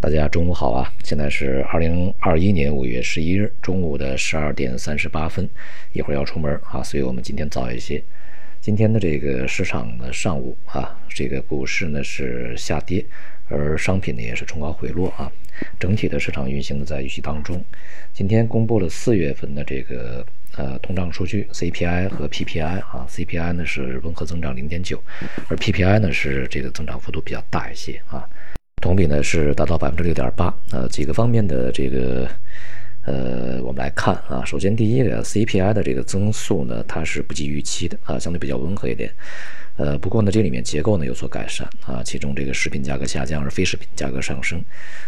大家中午好啊！现在是二零二一年五月十一日中午的十二点三十八分，一会儿要出门啊，所以我们今天早一些。今天的这个市场的上午啊，这个股市呢是下跌，而商品呢也是冲高回落啊，整体的市场运行呢在预期当中。今天公布了四月份的这个呃通胀数据 CPI 和 PPI 啊，CPI 呢是温和增长零点九，而 PPI 呢是这个增长幅度比较大一些啊。同比呢是达到百分之六点八，呃，几个方面的这个，呃，我们来看啊，首先第一个 CPI 的这个增速呢，它是不及预期的啊，相对比较温和一点。呃，不过呢，这里面结构呢有所改善啊，其中这个食品价格下降，而非食品价格上升，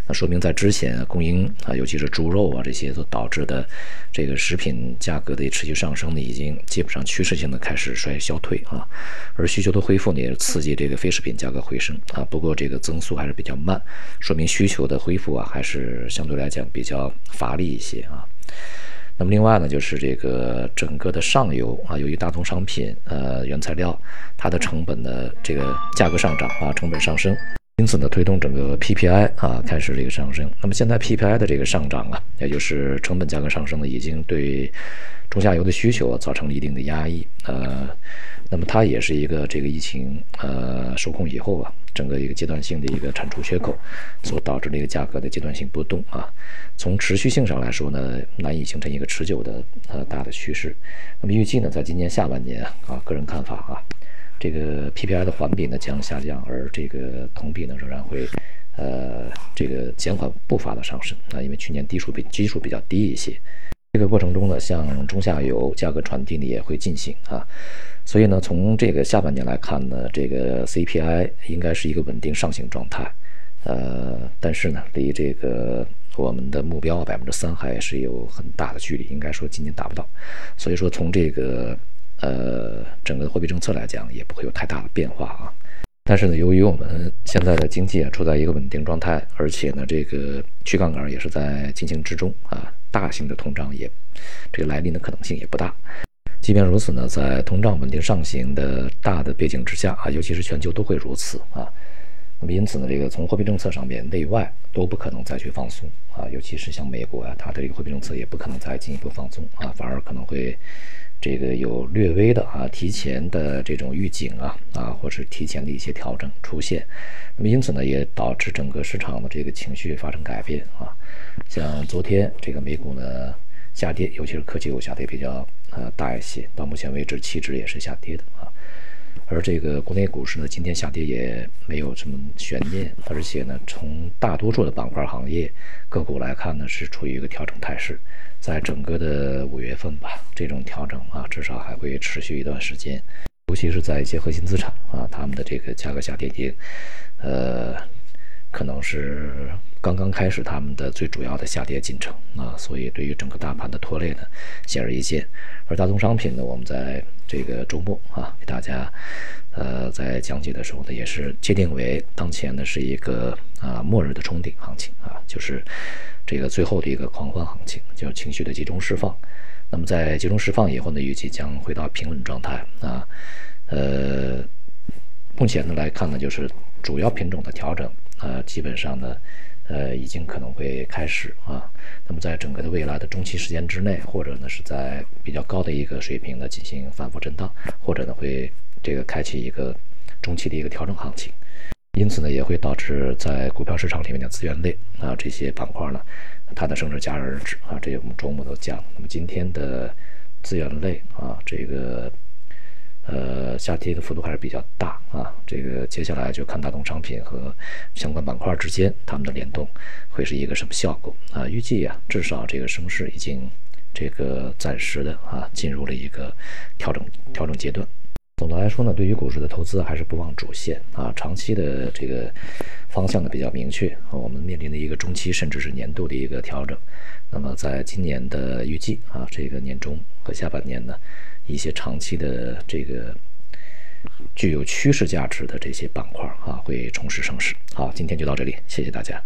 那说明在之前供应啊，尤其是猪肉啊这些所导致的这个食品价格的持续上升呢，已经基本上趋势性的开始衰消退啊，而需求的恢复呢，也刺激这个非食品价格回升啊，不过这个增速还是比较慢，说明需求的恢复啊，还是相对来讲比较乏力一些啊。那么另外呢，就是这个整个的上游啊，由于大宗商品呃原材料它的成本的这个价格上涨啊，成本上升，因此呢，推动整个 PPI 啊开始这个上升。那么现在 PPI 的这个上涨啊，也就是成本价格上升呢，已经对中下游的需求啊造成了一定的压抑呃。那么它也是一个这个疫情呃受控以后啊，整个一个阶段性的一个产出缺口所导致的一个价格的阶段性波动啊。从持续性上来说呢，难以形成一个持久的呃大的趋势。那么预计呢，在今年下半年啊，个人看法啊，这个 PPI 的环比呢将下降，而这个同比呢仍然会呃这个减缓步伐的上升啊，因为去年低数比基数比较低一些。这个过程中呢，像中下游价格传递呢也会进行啊。所以呢，从这个下半年来看呢，这个 CPI 应该是一个稳定上行状态，呃，但是呢，离这个我们的目标百分之三还是有很大的距离，应该说今年达不到。所以说，从这个呃整个货币政策来讲，也不会有太大的变化啊。但是呢，由于我们现在的经济啊处在一个稳定状态，而且呢，这个去杠杆也是在进行之中啊，大型的通胀也这个来临的可能性也不大。即便如此呢，在通胀稳定上行的大的背景之下啊，尤其是全球都会如此啊。那么因此呢，这个从货币政策上面，内外都不可能再去放松啊，尤其是像美国啊，它的这个货币政策也不可能再进一步放松啊，反而可能会这个有略微的啊提前的这种预警啊啊，或是提前的一些调整出现。那么因此呢，也导致整个市场的这个情绪发生改变啊。像昨天这个美股呢。下跌，尤其是科技股下跌比较呃大一些。到目前为止，期指也是下跌的啊。而这个国内股市呢，今天下跌也没有什么悬念，而且呢，从大多数的板块行业个股来看呢，是处于一个调整态势。在整个的五月份吧，这种调整啊，至少还会持续一段时间。尤其是在一些核心资产啊，他们的这个价格下跌已呃。可能是刚刚开始他们的最主要的下跌进程啊，所以对于整个大盘的拖累呢，显而易见。而大宗商品呢，我们在这个周末啊，给大家呃在讲解的时候呢，也是界定为当前呢是一个啊末日的冲顶行情啊，就是这个最后的一个狂欢行情，就是情绪的集中释放。那么在集中释放以后呢，预计将回到平稳状态啊。呃，目前呢来看呢，就是主要品种的调整。呃，基本上呢，呃，已经可能会开始啊。那么，在整个的未来的中期时间之内，或者呢是在比较高的一个水平呢进行反复震荡，或者呢会这个开启一个中期的一个调整行情。因此呢，也会导致在股票市场里面的资源类啊这些板块呢，它的升值戛然而止啊。这些我们周末都讲。那么今天的资源类啊，这个。呃，下跌的幅度还是比较大啊。这个接下来就看大宗商品和相关板块之间它们的联动会是一个什么效果啊？预计啊，至少这个升势已经这个暂时的啊进入了一个调整调整阶段。总的来说呢，对于股市的投资还是不忘主线啊，长期的这个方向呢比较明确。我们面临的一个中期甚至是年度的一个调整。那么在今年的预计啊，这个年中和下半年呢。一些长期的这个具有趋势价值的这些板块啊，会重拾升势。好，今天就到这里，谢谢大家。